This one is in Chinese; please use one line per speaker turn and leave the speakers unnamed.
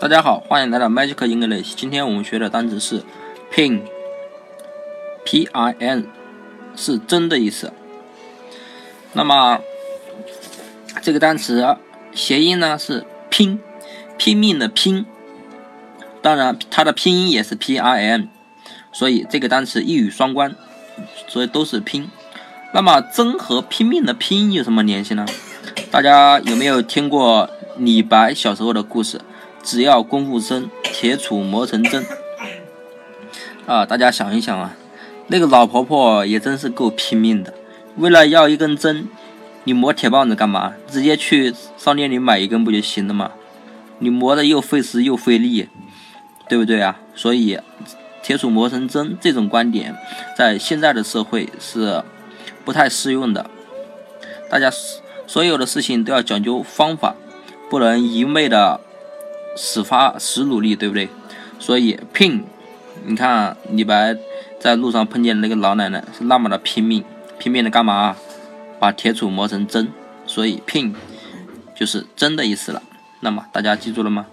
大家好，欢迎来到 Magic English。今天我们学的单词是 pin，p-i-n，是真的意思。那么这个单词谐音呢是拼，拼命的拼。当然，它的拼音也是 p-i-n，所以这个单词一语双关，所以都是拼。那么真和拼命的拼有什么联系呢？大家有没有听过李白小时候的故事？只要功夫深，铁杵磨成针。啊，大家想一想啊，那个老婆婆也真是够拼命的。为了要一根针，你磨铁棒子干嘛？直接去商店里买一根不就行了吗？你磨的又费时又费力，对不对啊？所以，铁杵磨成针这种观点，在现在的社会是不太适用的。大家所有的事情都要讲究方法，不能一味的。始发始努力，对不对？所以拼，你看李白在路上碰见那个老奶奶，是那么的拼命，拼命的干嘛？把铁杵磨成针，所以拼就是针的意思了。那么大家记住了吗？